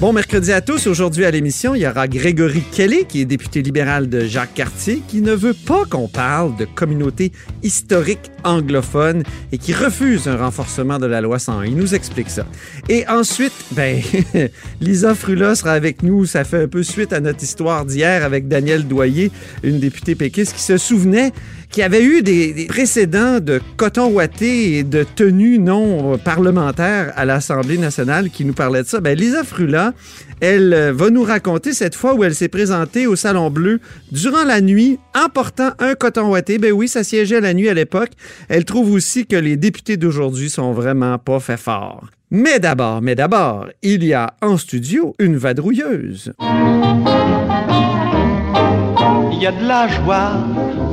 Bon mercredi à tous. Aujourd'hui à l'émission, il y aura Grégory Kelly, qui est député libéral de Jacques Cartier, qui ne veut pas qu'on parle de communauté historique anglophone et qui refuse un renforcement de la loi 101. Il nous explique ça. Et ensuite, ben, Lisa Frula sera avec nous. Ça fait un peu suite à notre histoire d'hier avec Danielle Doyer, une députée péquiste qui se souvenait qu'il y avait eu des, précédents de coton ouaté et de tenues non parlementaires à l'Assemblée nationale qui nous parlaient de ça. Ben, Lisa Frula, elle euh, va nous raconter cette fois où elle s'est présentée au Salon Bleu durant la nuit en portant un coton ouaté. Ben oui, ça siégeait la nuit à l'époque. Elle trouve aussi que les députés d'aujourd'hui sont vraiment pas fait fort. Mais d'abord, mais d'abord, il y a en studio une vadrouilleuse. Il y a de la joie.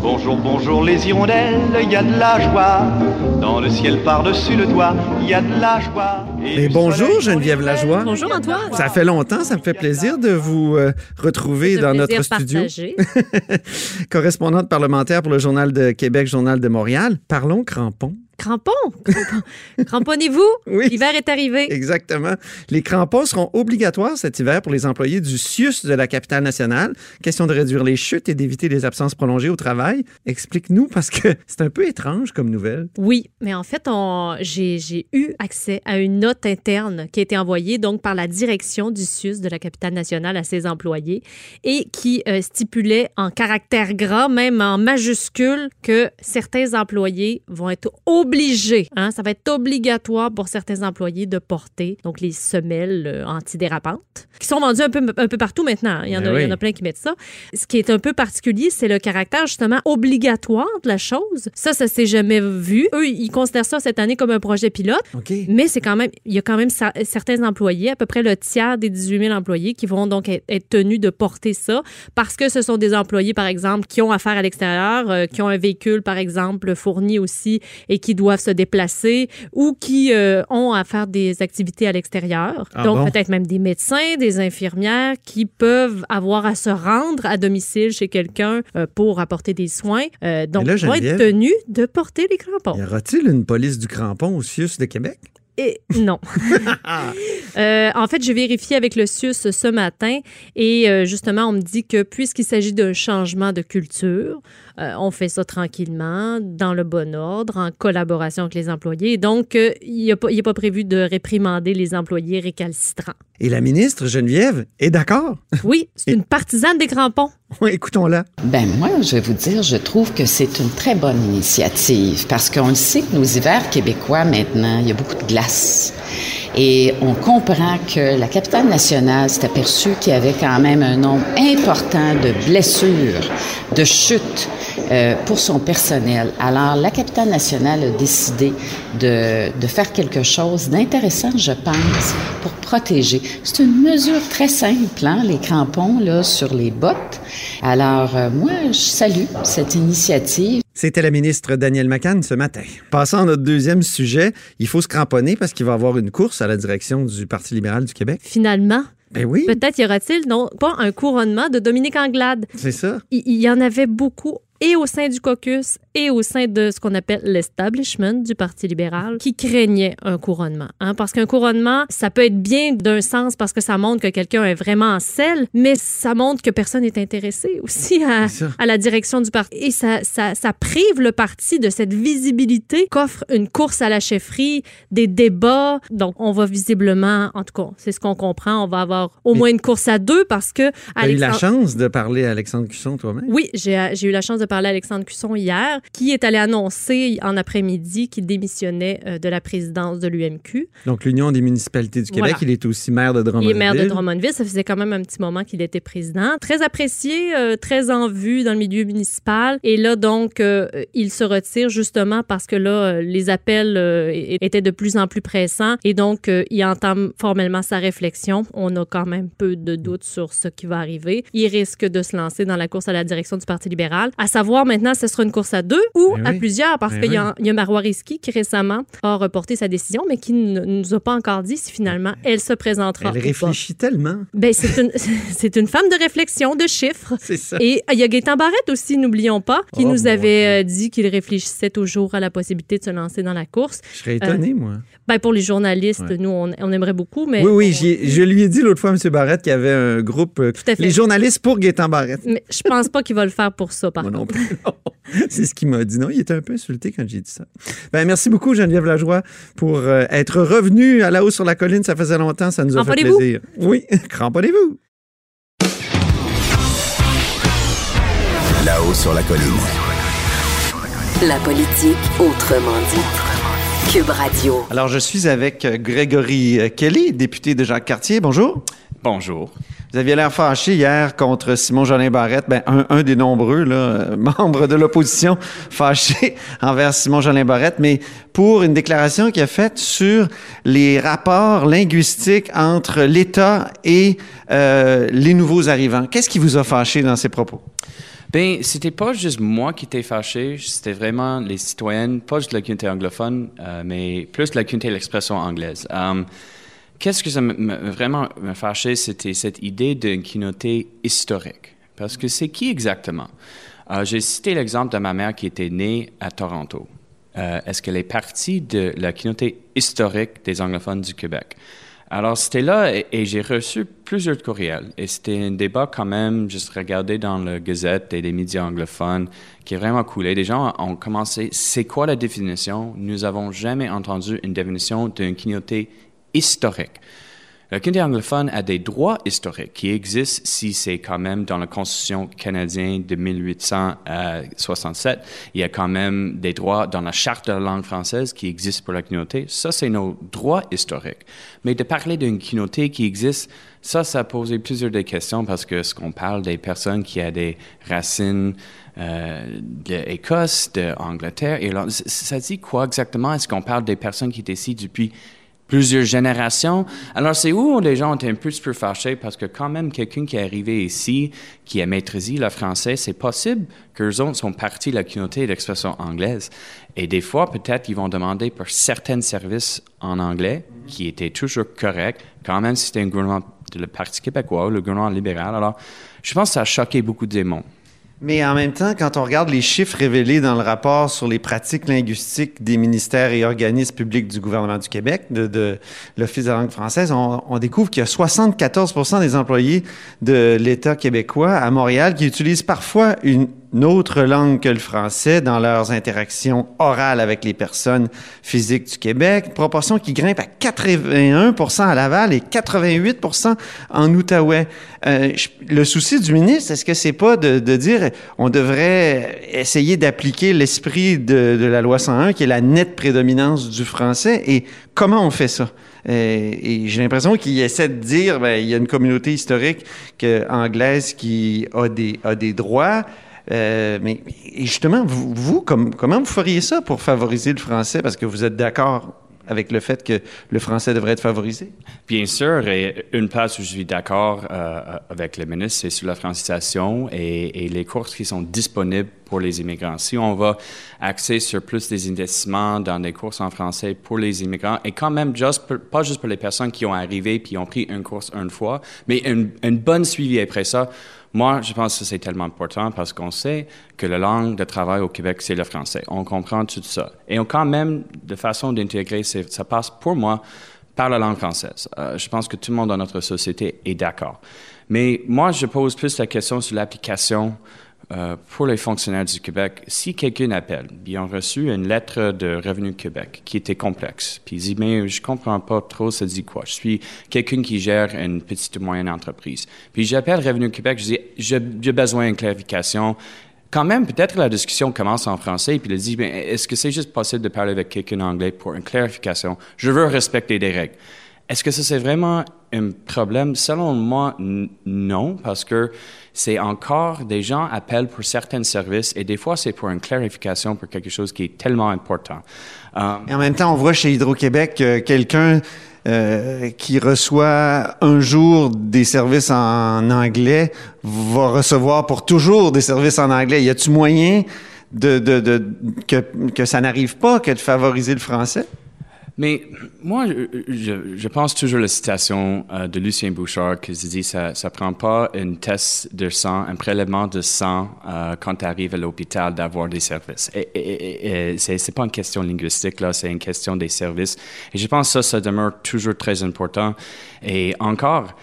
Bonjour, bonjour les hirondelles, il y a de la joie. Dans le ciel par-dessus le toit, il y a de la joie. Et bonjour Geneviève Lajoie. Bonjour Antoine. Ça fait longtemps, ça me fait plaisir de vous euh, retrouver dans plaisir notre studio. Correspondante parlementaire pour le Journal de Québec, Journal de Montréal. Parlons crampons. Crampons. Cramponnez-vous. Oui. L'hiver est arrivé. Exactement. Les crampons seront obligatoires cet hiver pour les employés du CIUS de la capitale nationale. Question de réduire les chutes et d'éviter les absences prolongées au travail. Explique-nous parce que c'est un peu étrange comme nouvelle. Oui, mais en fait, on- j'ai eu accès à une note interne qui a été envoyée donc par la direction du CIUS de la capitale nationale à ses employés et qui euh, stipulait en caractère gras, même en majuscule, que certains employés vont être obligés, hein, ça va être obligatoire pour certains employés de porter donc les semelles euh, antidérapantes qui sont vendues un peu, un peu partout maintenant. Il y, en Ben a, il y en oui. a plein qui mettent ça. Ce qui est un peu particulier, c'est le caractère justement obligatoire de la chose. Ça, ça s'est jamais vu. Eux, ils considèrent ça cette année comme un projet pilote. Mais c'est quand même, il y a quand même certains employés, à peu près le tiers des 18 000 employés, qui vont donc être, être tenus de porter ça parce que ce sont des employés, par exemple, qui ont affaire à l'extérieur, euh, qui ont un véhicule, par exemple, fourni aussi et qui doivent se déplacer ou qui euh, ont à faire des activités à l'extérieur. Ah donc bon? peut-être même des médecins, des infirmières qui peuvent avoir à se rendre à domicile chez quelqu'un euh, pour apporter des soins. Euh, donc, ils vont être tenus de porter les crampons. Y aura-t-il une police du crampon au CIUS de Québec? Et non. Euh, en fait, j'ai vérifié avec le CIUS ce matin et euh, justement, on me dit que puisqu'il s'agit d'un changement de culture, euh, on fait ça tranquillement, dans le bon ordre, en collaboration avec les employés. Donc, euh, il n'est pas, pas prévu de réprimander les employés récalcitrants. Et la ministre Geneviève est d'accord? Oui, c'est une partisane des crampons. Écoutons-la. Ben moi, je vais vous dire, je trouve que c'est une très bonne initiative parce qu'on le sait que nos hivers québécois maintenant, il y a beaucoup de glace. Et on comprend que la capitale nationale s'est aperçue qu'il y avait quand même un nombre important de blessures, de chutes euh, pour son personnel. Alors, la capitale nationale a décidé de, de faire quelque chose d'intéressant, je pense, pour protéger. C'est une mesure très simple, hein, les crampons là, sur les bottes. Alors, euh, moi, je salue cette initiative. C'était la ministre Danielle McCann ce matin. Passons à notre deuxième sujet. Il faut se cramponner parce qu'il va y avoir une course à la direction du Parti libéral du Québec. Finalement, Ben oui, peut-être y aura-t-il non pas un couronnement de Dominique Anglade. c'est ça. il il y en avait beaucoup et au sein du caucus et au sein de ce qu'on appelle l'establishment du Parti libéral qui craignait un couronnement. Hein? Parce qu'un couronnement, ça peut être bien d'un sens parce que ça montre que quelqu'un est vraiment en selle, mais ça montre que personne n'est intéressé aussi à, la direction du parti. Et ça, ça, ça prive le parti de cette visibilité qu'offre une course à la chefferie, des débats. Donc, on va visiblement, en tout cas, c'est ce qu'on comprend, on va avoir au Mais- moins une course à deux parce que... Tu as eu la chance de parler à Alexandre Cusson toi-même? oui, j'ai j'ai eu la chance de parler à Alexandre Cusson hier, qui est allé annoncer en après-midi qu'il démissionnait euh, de la présidence de l'UMQ. Donc, l'Union des municipalités du Québec, Voilà. il est aussi maire de Il Drummondville. est maire de Drummondville. Ça faisait quand même un petit moment qu'il était président. Très apprécié, euh, très en vue dans le milieu municipal. Et là, donc, euh, il se retire justement parce que là, euh, les appels étaient de plus en plus pressants. Et donc, il entame formellement sa réflexion. On a quand même peu de doutes sur ce qui va arriver. Il risque de se lancer dans la course à la direction du Parti libéral. À savoir maintenant si ce sera une course à deux ou à oui. plusieurs, parce qu'il y, oui. a- il y a Marois Risky qui récemment a reporté sa décision, mais qui ne nous a pas encore dit si finalement elle se présentera Elle ou pas. réfléchit tellement. Ben, c'est une, c'est une femme de réflexion, de chiffres. C'est ça. Et il y a Gaétan Barrette aussi, n'oublions pas, qui Oh, nous avait euh, dit qu'il réfléchissait toujours à la possibilité de se lancer dans la course. Je serais étonné, moi. Ben, pour les journalistes, Ouais. nous, on, on aimerait beaucoup, mais... Oui, oui, je lui ai dit l'autre fois, M. Barrette, qu'il y avait un groupe, euh, à fait. les journalistes pour Gaétan Barrette. Mais je pense pas qu'il va le faire pour ça, par Moi non plus. C'est ce qu'il m'a dit. Non, il était un peu insulté quand j'ai dit ça. Ben, merci beaucoup, Geneviève Lajoie, pour euh, être revenu à la haut sur la colline. Ça faisait longtemps, ça nous a fait plaisir. Oui, cramponnez-vous. Là-haut sur la colline. La politique autrement dit. Cube Radio. Alors, je suis avec Grégory Kelly, député de Jacques Cartier. Bonjour. Bonjour. Vous aviez l'air fâché hier contre Simon Jolin Barrette, ben, un, des nombreux euh, membres de l'opposition fâchés envers Simon Jolin Barrette, mais pour une déclaration qu'il a faite sur les rapports linguistiques entre l'État et euh, les nouveaux arrivants. Qu'est-ce qui vous a fâché dans ces propos? Ben, c'était pas juste moi qui étais fâché, c'était vraiment les citoyennes, pas juste la communauté anglophone, euh, mais plus la communauté de l'expression anglaise. Qu'est-ce que ça me- vraiment me fâchait, c'était cette idée d'une communauté historique? Parce que c'est qui exactement? Euh, J'ai cité l'exemple de ma mère qui était née à Toronto. Euh, Est-ce qu'elle est partie de la communauté historique des anglophones du Québec? Alors, c'était là et, j'ai reçu plusieurs courriels. Et c'était un débat quand même, juste regarder dans le Gazette et les médias anglophones, qui est vraiment coulé. Des gens ont commencé, c'est quoi la définition? Nous avons jamais entendu une définition d'une communauté historique. La communauté anglophone a des droits historiques qui existent si c'est quand même dans la Constitution canadienne de 1867. Il y a quand même des droits dans la Charte de la langue française qui existent pour la communauté. Ça, c'est nos droits historiques. Mais de parler d'une communauté qui existe, ça, ça a posé plusieurs des questions parce que ce qu'on parle des personnes qui ont des racines euh, d'Écosse, d'Angleterre, ça dit quoi exactement? Est-ce qu'on parle des personnes qui étaient ici depuis plusieurs générations. Alors, c'est où les gens étaient un peu, peu fâchés parce que quand même, quelqu'un qui est arrivé ici, qui a maîtrisé le français, c'est possible qu'eux autres sont partis de la communauté d'expression anglaise. Et des fois, peut-être, ils vont demander pour certains services en anglais, qui étaient toujours corrects, quand même si c'était un gouvernement le Parti québécois, le gouvernement libéral. Alors, je pense que ça a choqué beaucoup de démons. Mais en même temps, quand on regarde les chiffres révélés dans le rapport sur les pratiques linguistiques des ministères et organismes publics du gouvernement du Québec, de, l'Office de la langue française, on, on découvre qu'il y a 74% des employés de l'État québécois à Montréal qui utilisent parfois une autre langue que le français dans leurs interactions orales avec les personnes physiques du Québec, proportion qui grimpe à 81% à Laval et 88% en Outaouais. Euh, le souci du ministre, est-ce que c'est pas de, dire on devrait essayer d'appliquer l'esprit de, la loi 101, qui est la nette prédominance du français, et comment on fait ça? Euh, et j'ai l'impression qu'il essaie de dire, ben, il y a une communauté historique que, anglaise qui a des droits, euh, mais justement, vous, vous, comme- comment vous feriez ça pour favoriser le français? Parce que vous êtes d'accord avec le fait que le français devrait être favorisé? Bien sûr, et une place où je suis d'accord euh, avec le ministre, c'est sur la francisation et, les courses qui sont disponibles pour les immigrants. Si on va axer sur plus des investissements dans des courses en français pour les immigrants, et quand même, pas juste pour les personnes qui ont arrivé puis ont pris une course une fois, mais une bonne suivi après ça, moi, je pense que c'est tellement important parce qu'on sait que la langue de travail au Québec, c'est le français. On comprend tout ça. Et on, quand même, de façon d'intégrer, ça passe pour moi par la langue française. Euh, je pense que tout le monde dans notre société est d'accord. Mais moi, je pose plus la question sur l'application euh, pour les fonctionnaires du Québec. Si quelqu'un appelle, ils ont reçu une lettre de Revenu Québec qui était complexe, puis ils disent, mais je comprends pas trop, ça dit quoi? Je suis quelqu'un qui gère une petite ou moyenne entreprise. Puis j'appelle Revenu Québec, je dis, j'ai besoin d'une clarification. Quand même, peut-être la discussion commence en français, puis il dit, ben, est-ce que c'est juste possible de parler avec quelqu'un en anglais pour une clarification? Je veux respecter des règles. Est-ce que ça, c'est vraiment un problème? Selon moi, non, parce que c'est encore des gens appellent pour certains services et des fois, c'est pour une clarification pour quelque chose qui est tellement important. Euh, Et en même temps, on voit chez Hydro-Québec que quelqu'un euh, qui reçoit un jour des services en anglais va recevoir pour toujours des services en anglais. Y a-tu moyen de, de, de que ça n'arrive pas que de favoriser le français? Mais moi, je, pense toujours à la citation euh, de Lucien Bouchard qui dit ça ne prend pas un test de sang, un prélèvement de sang euh, quand tu arrives à l'hôpital d'avoir des services. Et, et, et, c'est pas une question linguistique, c'est une question des services. Et je pense que ça, ça demeure toujours très important. Et encore,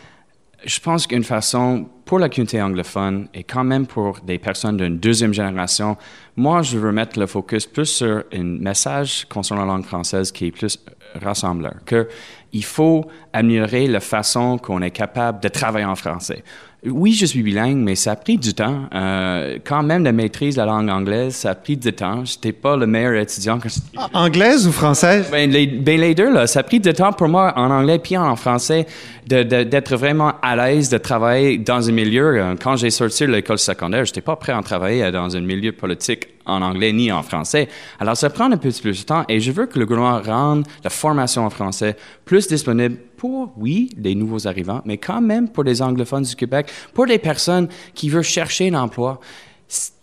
je pense qu'une façon pour la communauté anglophone et quand même pour des personnes d'une deuxième génération, moi, je veux mettre le focus plus sur un message concernant la langue française qui est plus rassembleur, qu'il faut améliorer la façon qu'on est capable de travailler en français. Oui, je suis bilingue, mais ça a pris du temps. Euh, quand même, la maîtrise de la langue anglaise, ça a pris du temps. Je n'étais pas le meilleur étudiant. Que anglaise ou française? Ben les, ben les, deux, là. Ça a pris du temps pour moi en anglais puis en français d'être vraiment à l'aise de travailler dans un milieu. Euh, quand j'ai sorti de l'école secondaire, je n'étais pas prêt à travailler dans un milieu politique en anglais ni en français. Alors, ça prend un peu plus de temps et je veux que le gouvernement rende la formation en français plus disponible pour, oui, les nouveaux arrivants, mais quand même pour les anglophones du Québec, pour les personnes qui veulent chercher un emploi.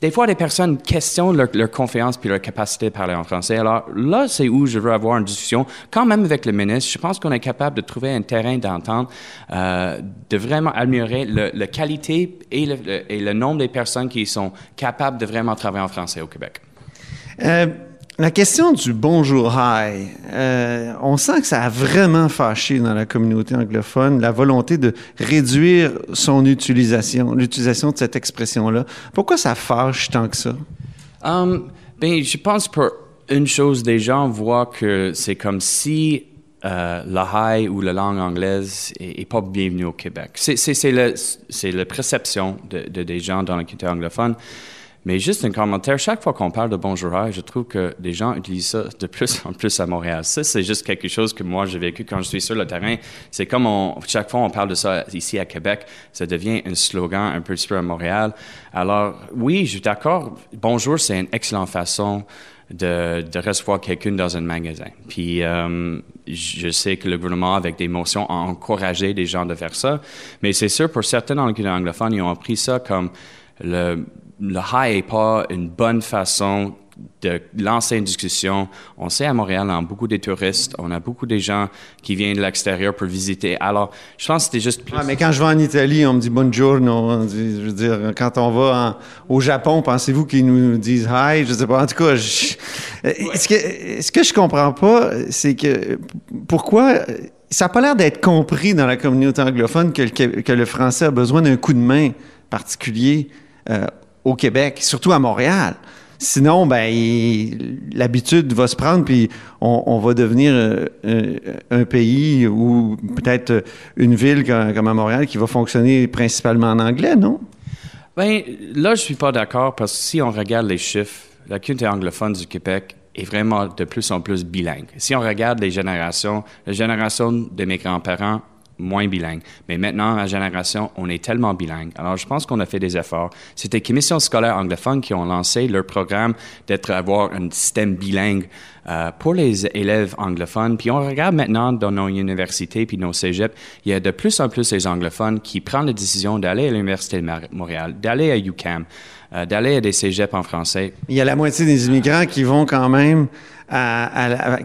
Des fois, les personnes questionnent leur, confiance puis leur capacité de parler en français. Alors là, c'est où je veux avoir une discussion, quand même avec le ministre. Je pense qu'on est capable de trouver un terrain d'entente, euh, de vraiment améliorer la qualité et le, et le nombre des personnes qui sont capables de vraiment travailler en français au Québec. Euh, la question du bonjour hi, euh, on sent que ça a vraiment fâché dans la communauté anglophone la volonté de réduire son utilisation, l'utilisation de cette expression-là. Pourquoi ça fâche tant que ça? Um, ben, je pense pour une chose, des gens voient que c'est comme si euh, la high ou la langue anglaise est, pas bienvenue au Québec. C'est la perception de, de, des gens dans la communauté anglophone. Mais juste un commentaire, chaque fois qu'on parle de bonjour, je trouve que des gens utilisent ça de plus en plus à Montréal. Ça, c'est juste quelque chose que moi, j'ai vécu quand je suis sur le terrain. C'est comme chaque fois on parle de ça ici à Québec, ça devient un slogan un peu peu à Montréal. Alors, oui, je suis d'accord. Bonjour, c'est une excellente façon de, de recevoir quelqu'un dans un magasin. Puis, euh, je sais que le gouvernement, avec des motions, a encouragé des gens de faire ça. Mais c'est sûr, pour certains dans le anglophone, ils ont pris ça comme le le high n'est pas une bonne façon de lancer une discussion. On sait à Montréal, on a beaucoup de touristes, on a beaucoup de gens qui viennent de l'extérieur pour visiter. Alors, je pense que c'était juste plus... mais quand je vais en Italie, on me dit buongiorno. On dit, je veux dire, quand on va au Japon, pensez-vous qu'ils nous disent hi? Je sais pas. En tout cas, je, ce, que, ce que je comprends pas, c'est que pourquoi ça n'a pas l'air d'être compris dans la communauté anglophone que le, que le français a besoin d'un coup de main particulier euh, au Québec, surtout à Montréal. Sinon, ben, l'habitude va se prendre, puis on, va devenir euh, euh, un, pays ou peut-être une ville comme, à Montréal qui va fonctionner principalement en anglais, non? Bien, là, je suis pas d'accord parce que si on regarde les chiffres, la communauté anglophone du Québec est vraiment de plus en plus bilingue. Si on regarde les générations, la génération de mes grands-parents moins bilingue. Mais maintenant, la génération, on est tellement bilingue. Alors, je pense qu'on a fait des efforts. C'était Commission scolaire anglophone qui ont lancé leur programme d'être avoir un système bilingue euh, pour les élèves anglophones. Puis on regarde maintenant dans nos universités puis nos cégeps, il y a de plus en plus des anglophones qui prennent la décision d'aller à l'Université de Montréal, d'aller à UCAM, euh, d'aller à des cégeps en français. Il y a la moitié des immigrants qui vont quand même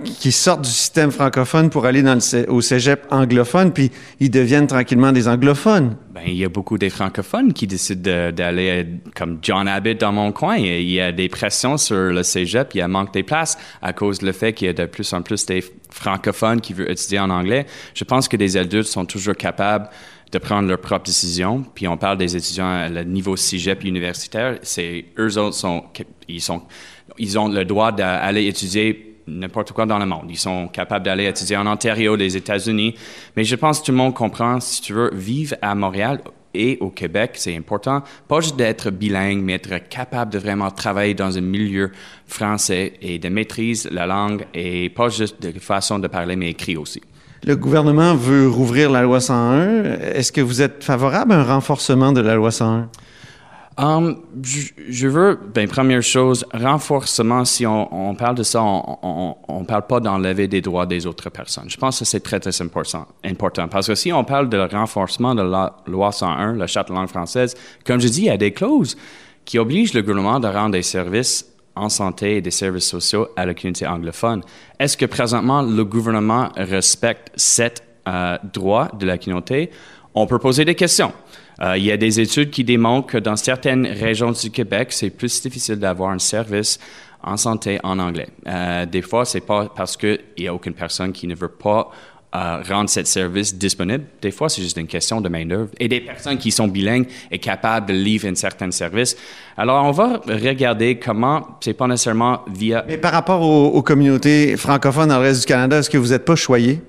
qui sortent du système francophone pour aller dans le, au cégep anglophone, puis ils deviennent tranquillement des anglophones. Ben, il y a beaucoup des francophones qui décident d'aller comme John Abbott dans mon coin. Il y a des pressions sur le cégep, il y a manque de places à cause du fait qu'il y a de plus en plus des francophones qui veulent étudier en anglais. Je pense que des adultes sont toujours capables de prendre leurs propres décisions. Puis on parle des étudiants à le niveau cégep universitaire. C'est eux autres ils ils ont le droit d'aller étudier n'importe quoi dans le monde. Ils sont capables d'aller étudier en Ontario, les États-Unis. Mais je pense que tout le monde comprend, si tu veux vivre à Montréal et au Québec, c'est important, pas juste d'être bilingue, mais être capable de vraiment travailler dans un milieu français et de maîtriser la langue et pas juste de façon de parler, mais écrit aussi. Le gouvernement veut rouvrir la loi 101. Est-ce que vous êtes favorable à un renforcement de la loi 101? Um, je, veux, ben, première chose, renforcement, si on, parle de ça, on ne parle pas d'enlever des droits des autres personnes. Je pense que c'est très, très important, important. Parce que si on parle de renforcement de la loi 101, la charte langue française, comme je dis, il y a des clauses qui obligent le gouvernement de rendre des services en santé et des services sociaux à la communauté anglophone. Est-ce que présentement le gouvernement respecte cet euh, droit de la communauté? On peut poser des questions. Euh, il y a des études qui démontrent que dans certaines régions du Québec, c'est plus difficile d'avoir un service en santé en anglais. Euh, des fois, c'est pas parce qu'il n'y a aucune personne qui ne veut pas euh, rendre ce service disponible. Des fois, c'est juste une question de main-d'œuvre. Et des personnes qui sont bilingues et capables de livrer un certain service. Alors, on va regarder comment, c'est pas nécessairement via. Mais par rapport aux, aux communautés francophones dans le reste du Canada, est-ce que vous n'êtes pas choyé?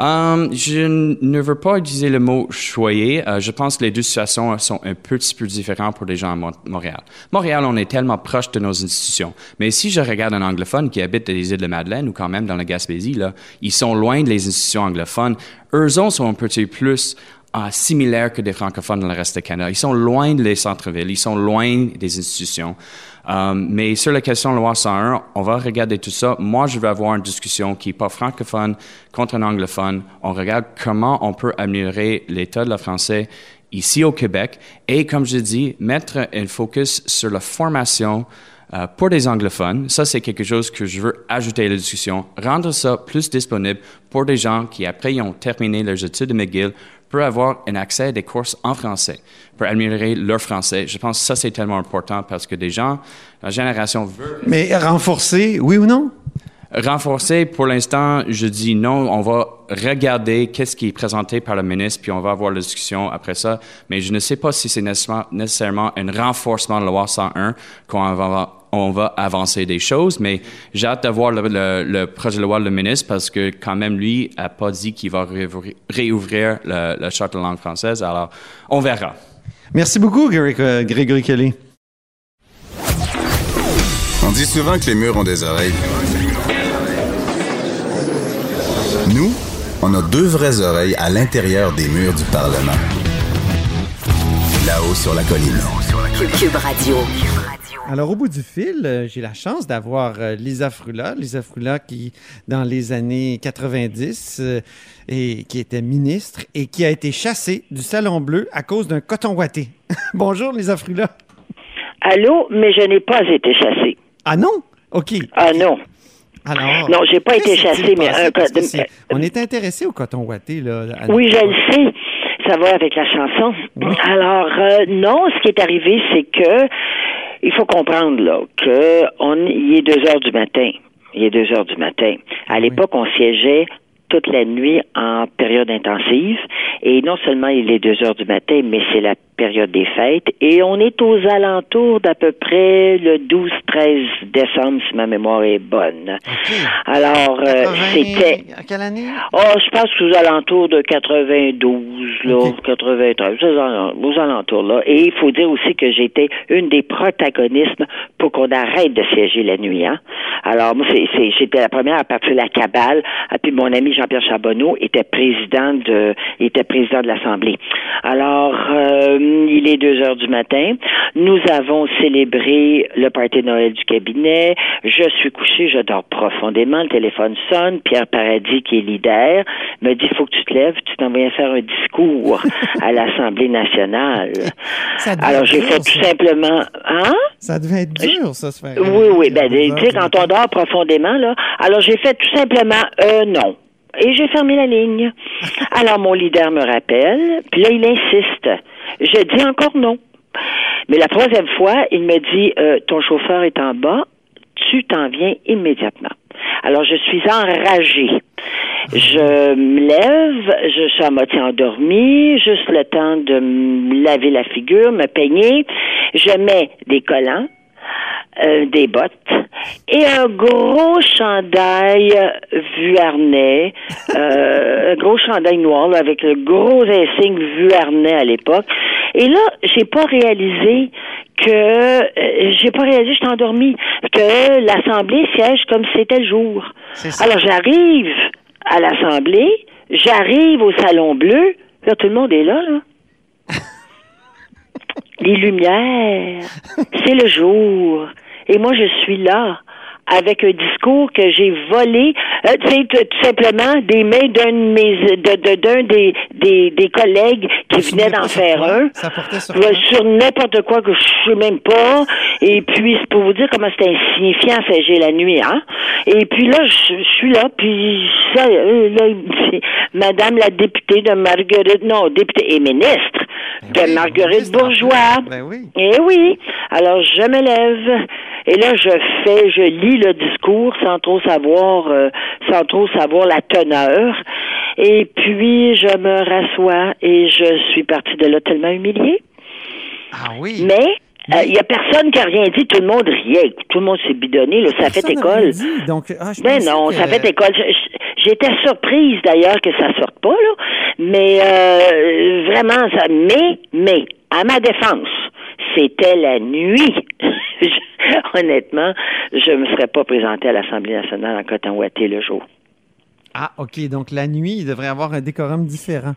Um, je ne veux pas utiliser le mot choyer. Euh, je pense que les deux situations sont un petit peu différentes pour les gens à Montréal. Montréal, on est tellement proche de nos institutions. Mais si je regarde un anglophone qui habite dans les îles de Madeleine ou quand même dans la Gaspésie, là, ils sont loin des institutions anglophones. Eux sont un petit peu plus uh, similaires que des francophones dans le reste du Canada. Ils sont loin des centres-villes, ils sont loin des institutions. Um, mais sur la question de loi 101, on va regarder tout ça. Moi, je vais avoir une discussion qui n'est pas francophone contre un anglophone. On regarde comment on peut améliorer l'état de la français ici au Québec et, comme je dis, mettre un focus sur la formation euh, pour des anglophones. Ça, c'est quelque chose que je veux ajouter à la discussion. Rendre ça plus disponible pour des gens qui, après, ont terminé leurs études de McGill, peuvent avoir un accès à des courses en français pour améliorer leur français. Je pense que ça, c'est tellement important parce que des gens, la génération veut... Mais renforcer, oui ou non? Renforcer, pour l'instant, je dis non. On va regarder qu'est-ce qui est présenté par le ministre, puis on va avoir la discussion après ça. Mais je ne sais pas si c'est nécessairement un renforcement de la loi 101 qu'on va on va avancer des choses, mais j'ai hâte de voir le, projet de loi du ministre parce que quand même, lui a pas dit qu'il va réouvrir le, charte de langue française. Alors, on verra. Merci beaucoup, euh, Grégory Kelly. On dit souvent que les murs ont des oreilles. Nous, on a deux vraies oreilles à l'intérieur des murs du Parlement. Là-haut sur la colline. Cube Radio. Alors, au bout du fil, euh, j'ai la chance d'avoir euh, Lisa Frula. Lisa Frula qui, dans les années 90, euh, et qui était ministre et qui a été chassée du Salon Bleu à cause d'un coton ouaté. Bonjour, Lisa Frula. Allô, mais je n'ai pas été chassée. Ah non? OK. Ah non. Alors, non, j'ai pas été chassée, mais un On est intéressé au coton ouaté, là. Oui, je le sais. Ça va avec la chanson. Alors, non, ce qui est arrivé, c'est que il faut comprendre là que on il est deux heures du matin. Il est deux heures du matin. À l'époque, on siégeait toute la nuit en période intensive. Et non seulement il est deux heures du matin, mais c'est la période des fêtes. Et on est aux alentours d'à peu près le 12-13 décembre, si ma mémoire est bonne. Alors, euh, c'était... À quelle année? Oh, je pense aux alentours de 92, là, 93, aux alentours, là. Et il faut dire aussi que j'étais une des protagonistes pour qu'on arrête de siéger la nuit, hein. Alors, moi, c'est, j'étais la première à partir de la cabale. Et ah, puis mon ami Jean-Pierre Charbonneau était président de, était président de l'Assemblée. Alors, euh, il est deux heures du matin. Nous avons célébré le party Noël du cabinet. Je suis couché, je dors profondément. Le téléphone sonne. Pierre Paradis, qui est leader, me dit, faut que tu te lèves, tu t'en viens faire un discours à l'Assemblée nationale. Alors, j'ai fait tout simplement, hein? Ça devait être dur, ça, se faire. Oui, oui. Ben, tu sais, quand on dort profondément, là. Alors, j'ai fait tout simplement, euh, non. Et j'ai fermé la ligne. Alors, mon leader me rappelle, puis là, il insiste. Je dis encore non. Mais la troisième fois, il me dit, euh, ton chauffeur est en bas, tu t'en viens immédiatement. Alors, je suis enragée. Je me lève, je suis à moitié endormie, juste le temps de me laver la figure, me peigner. Je mets des collants, euh, des bottes et un gros chandail vuarnet, euh, un gros chandail noir avec le gros insigne vuarnet à l'époque. Et là, j'ai pas réalisé que euh, j'ai pas réalisé, je endormie, que l'Assemblée siège comme c'était le jour. Alors j'arrive à l'Assemblée, j'arrive au Salon Bleu, là tout le monde est là, là. les lumières, c'est le jour. Et moi, je suis là avec un discours que j'ai volé, euh, tu sais, tout simplement des mains d'un de mes, de, de- d'un des, des, des collègues qui Ça venait d'en faire quoi? un. Ça sur n'importe quoi que je sais même pas. Et puis, c'est pour vous dire comment c'était insignifiant, j'ai la nuit, hein. Et puis là, je, je suis là, puis ça, euh, là, c'est Madame la députée de Marguerite, non, députée et ministre Ben oui, Marguerite. Bourgeois. Ben oui. Eh oui. Alors, je me lève. Et là, je fais, je lis le discours sans trop savoir, euh, sans trop savoir la teneur. Et puis, je me rassois et je suis partie de là tellement humiliée. Ah oui. Mais, euh, il y a personne qui a rien dit. Tout le monde riait. Tout le monde s'est bidonné. Là, ça fait école. dit, Donc, ah, je Ben non, que- ça fait école. J'étais surprise d'ailleurs que ça sorte pas là, mais euh, vraiment ça. Mais mais à ma défense, c'était la nuit. Honnêtement, je me serais pas présentée à l'Assemblée nationale en coton ouaté le jour. Ah, OK. Donc, la nuit, il devrait avoir un décorum différent.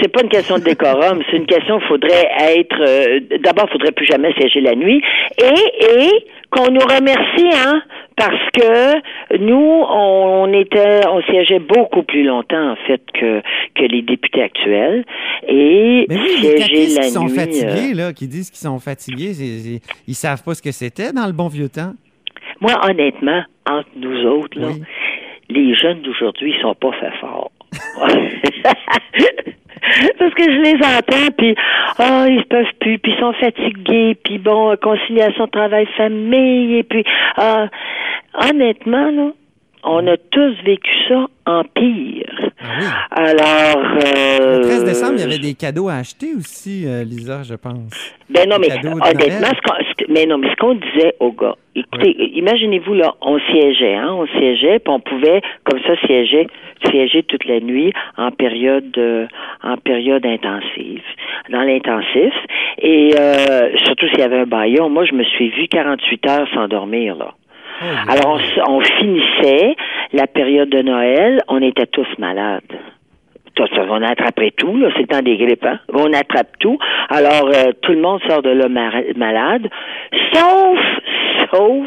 C'est pas une question de décorum, c'est une question faudrait être euh, d'abord faudrait plus jamais siéger la nuit et et qu'on nous remercie hein parce que nous on, on était on siégeait beaucoup plus longtemps en fait que que les députés actuels et Mais oui, les siéger la qui sont nuit euh, fatigués, là, qui disent qu'ils sont fatigués, c'est- c'est- ils savent pas ce que c'était dans le bon vieux temps. moi honnêtement entre nous autres là Oui. les jeunes d'aujourd'hui ils sont pas fait forts. Parce que je les entends, puis ah, ils peuvent plus, puis ils sont fatigués, puis bon, conciliation travail-famille, et puis ah, honnêtement, là, on a tous vécu ça en pire. Ah oui. Alors, euh, Le 13 décembre, il y avait des cadeaux à acheter aussi, euh, Lisa, je pense. Ben non, Des mais honnêtement, ce qu'on, mais non, mais ce qu'on disait aux gars, écoutez, imaginez-vous là, on siégeait, hein, on siégeait, puis on pouvait comme ça siéger, siéger toute la nuit en période, euh, en période intensive, dans l'intensif, et euh, surtout s'il y avait un baillon. Moi, je me suis vu 48 heures sans dormir là. Oh. Alors, on, on finissait la période de Noël, on était tous malades. On attraperait tout, là, c'est le temps des grippes, hein? On attrape tout. Alors, euh, tout le monde sort de là malade, sauf, sauf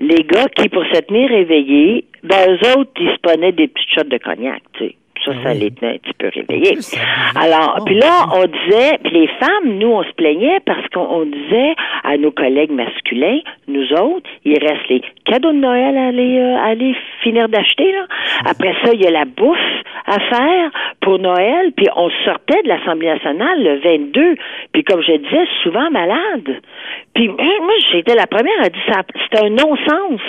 les gars qui, pour se tenir éveillés, ben, eux autres, ils se prenaient des petites shots de cognac, tu sais. Ça, Ah ça les tenait un petit peu réveillés. Alors, Oh, puis là, on disait, puis les femmes, nous, on se plaignait parce qu'on on disait à nos collègues masculins, nous autres, il reste les cadeaux de Noël à aller, euh, aller finir d'acheter, là. Après ça, il y a la bouffe à faire pour Noël, puis on sortait de l'Assemblée nationale le 22, puis comme je disais, souvent malade. Puis moi, moi, j'étais la première à dire ça, c'est un non-sens.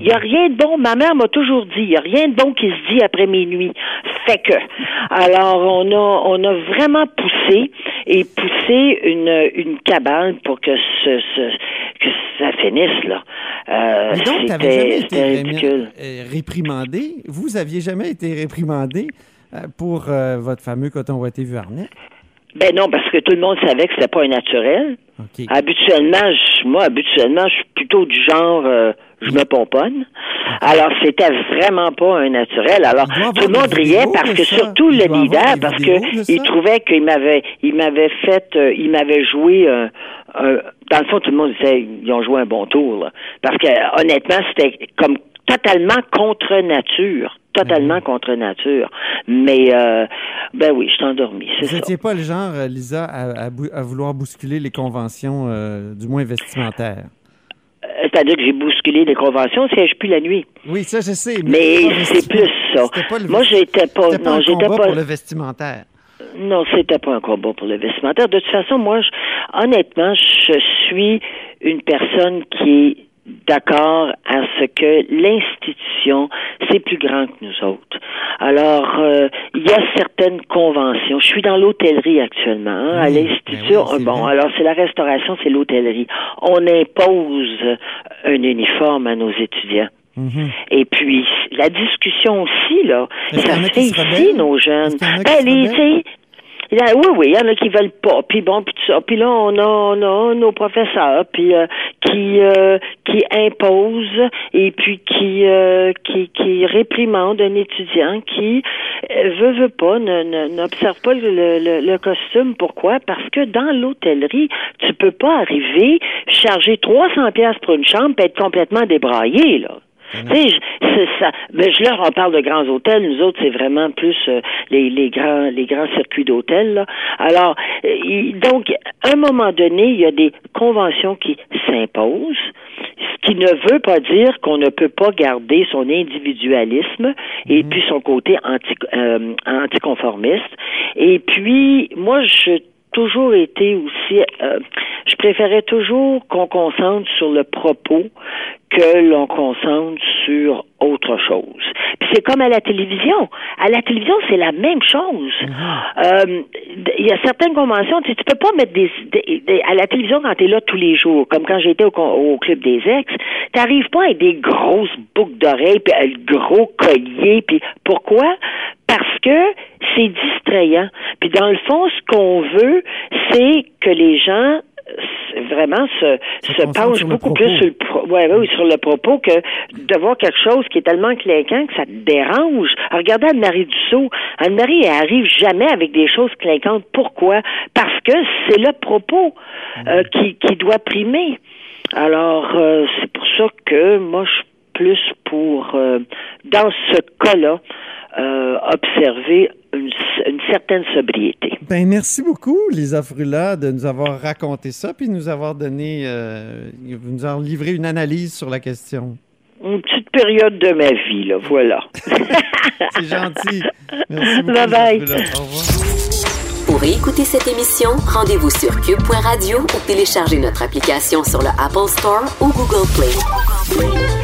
Il n'y a rien de bon. Ma mère m'a toujours dit, il n'y a rien de bon qui se dit après minuit. Fait que, alors on a, on a vraiment poussé et poussé une, une cabane pour que ce, ce- que ça finisse là. Euh, Jamais été euh, réprimandé. Vous aviez jamais été réprimandé euh, pour euh, votre fameux coton ouaté Vuarnet? Ben non, parce que tout le monde savait que c'était pas un naturel. Habituellement, je- moi, habituellement, je suis plutôt du genre, euh, je me pomponne. Alors, c'était vraiment pas un naturel. Alors, tout le monde riait parce que surtout le leader, parce vidéos de que ça. il trouvait qu'il m'avait, il m'avait fait, euh, il m'avait joué un, un- dans le fond, tout le monde disait, ils ont joué un bon tour, là. Parce que, honnêtement, c'était comme totalement contre nature. Totalement contre nature. Mais, euh, ben oui, je suis endormi, Vous n'étiez pas le genre, euh, Lisa, à, à vouloir bousculer les conventions, euh, du moins vestimentaires? Euh, C'est-à-dire que j'ai bousculé les conventions, siège plus la nuit. Oui, ça, je sais. Mais c'est plus ça. Pas le Moi, j'étais pas, pas non, un j'étais combat pas, pour le vestimentaire. non, c'était pas un combat pour le vestimentaire. De toute façon, moi, je- honnêtement, je suis une personne qui est d'accord à ce que l'institution, c'est plus grand que nous autres. Alors, euh, il y a certaines conventions. Je suis dans l'hôtellerie actuellement, hein, à l'institution. ben oui, c'est bon, alors c'est la restauration, c'est l'hôtellerie. On impose un uniforme à nos étudiants. Mhm. Et puis, la discussion aussi, là, ça fait ici, nos jeunes. Ben, les, oui, oui, il y en a qui veulent pas. Puis bon, puis tout ça. Puis là, on a, on a nos professeurs, puis euh, qui euh, qui imposent et puis qui euh, qui qui réprimandent un étudiant qui euh, veut veut pas, n'observe pas le, le, le costume. Pourquoi? Parce que dans l'hôtellerie, tu peux pas arriver charger 300 pièces pour une chambre, puis être complètement débraillé là. Tu sais, je- c'est ça. Mais je leur on parle de grands hôtels. Nous autres, c'est vraiment plus euh, les, les grands les grands circuits d'hôtels. Alors, euh, il- donc, à un moment donné, il y a des conventions qui s'imposent, ce qui ne veut pas dire qu'on ne peut pas garder son individualisme et puis son côté anti, euh, anticonformiste. Et puis, moi, je toujours été aussi, euh, je préférais toujours qu'on concentre sur le propos que l'on concentre sur autre chose. Puis c'est comme à la télévision. À la télévision, c'est la même chose. Euh, Il y a certaines conventions, tu sais, tu peux pas mettre des, des- des- à la télévision quand tu es là tous les jours, comme quand j'étais au, club des ex, t'arrives pas avec des grosses boucles d'oreilles puis un gros collier puis pourquoi? Parce que c'est distrayant. Puis dans le fond, ce qu'on veut, c'est que les gens euh, vraiment se, se sur le beaucoup plus sur le, pro- ouais, ouais, oui, sur le propos que de voir quelque chose qui est tellement clinquant que ça te dérange. Alors, regardez Anne-Marie Dussault. Anne-Marie, elle arrive jamais avec des choses clinquantes. Pourquoi? Parce que c'est le propos euh, qui, qui doit primer. Alors, euh, c'est pour ça que moi, je suis plus pour, euh, dans ce cas-là, euh, observer une, une certaine sobriété. Ben, merci beaucoup, Lisa Frula, de nous avoir raconté ça, puis nous avoir donné, euh, nous avoir livré une analyse sur la question. Une petite période de ma vie, là, voilà. C'est gentil. Merci beaucoup. Bye bye. Lisa Frula. Au revoir. Pour écouter cette émission, rendez-vous sur cube.radio ou téléchargez notre application sur le Apple Store ou Google Play.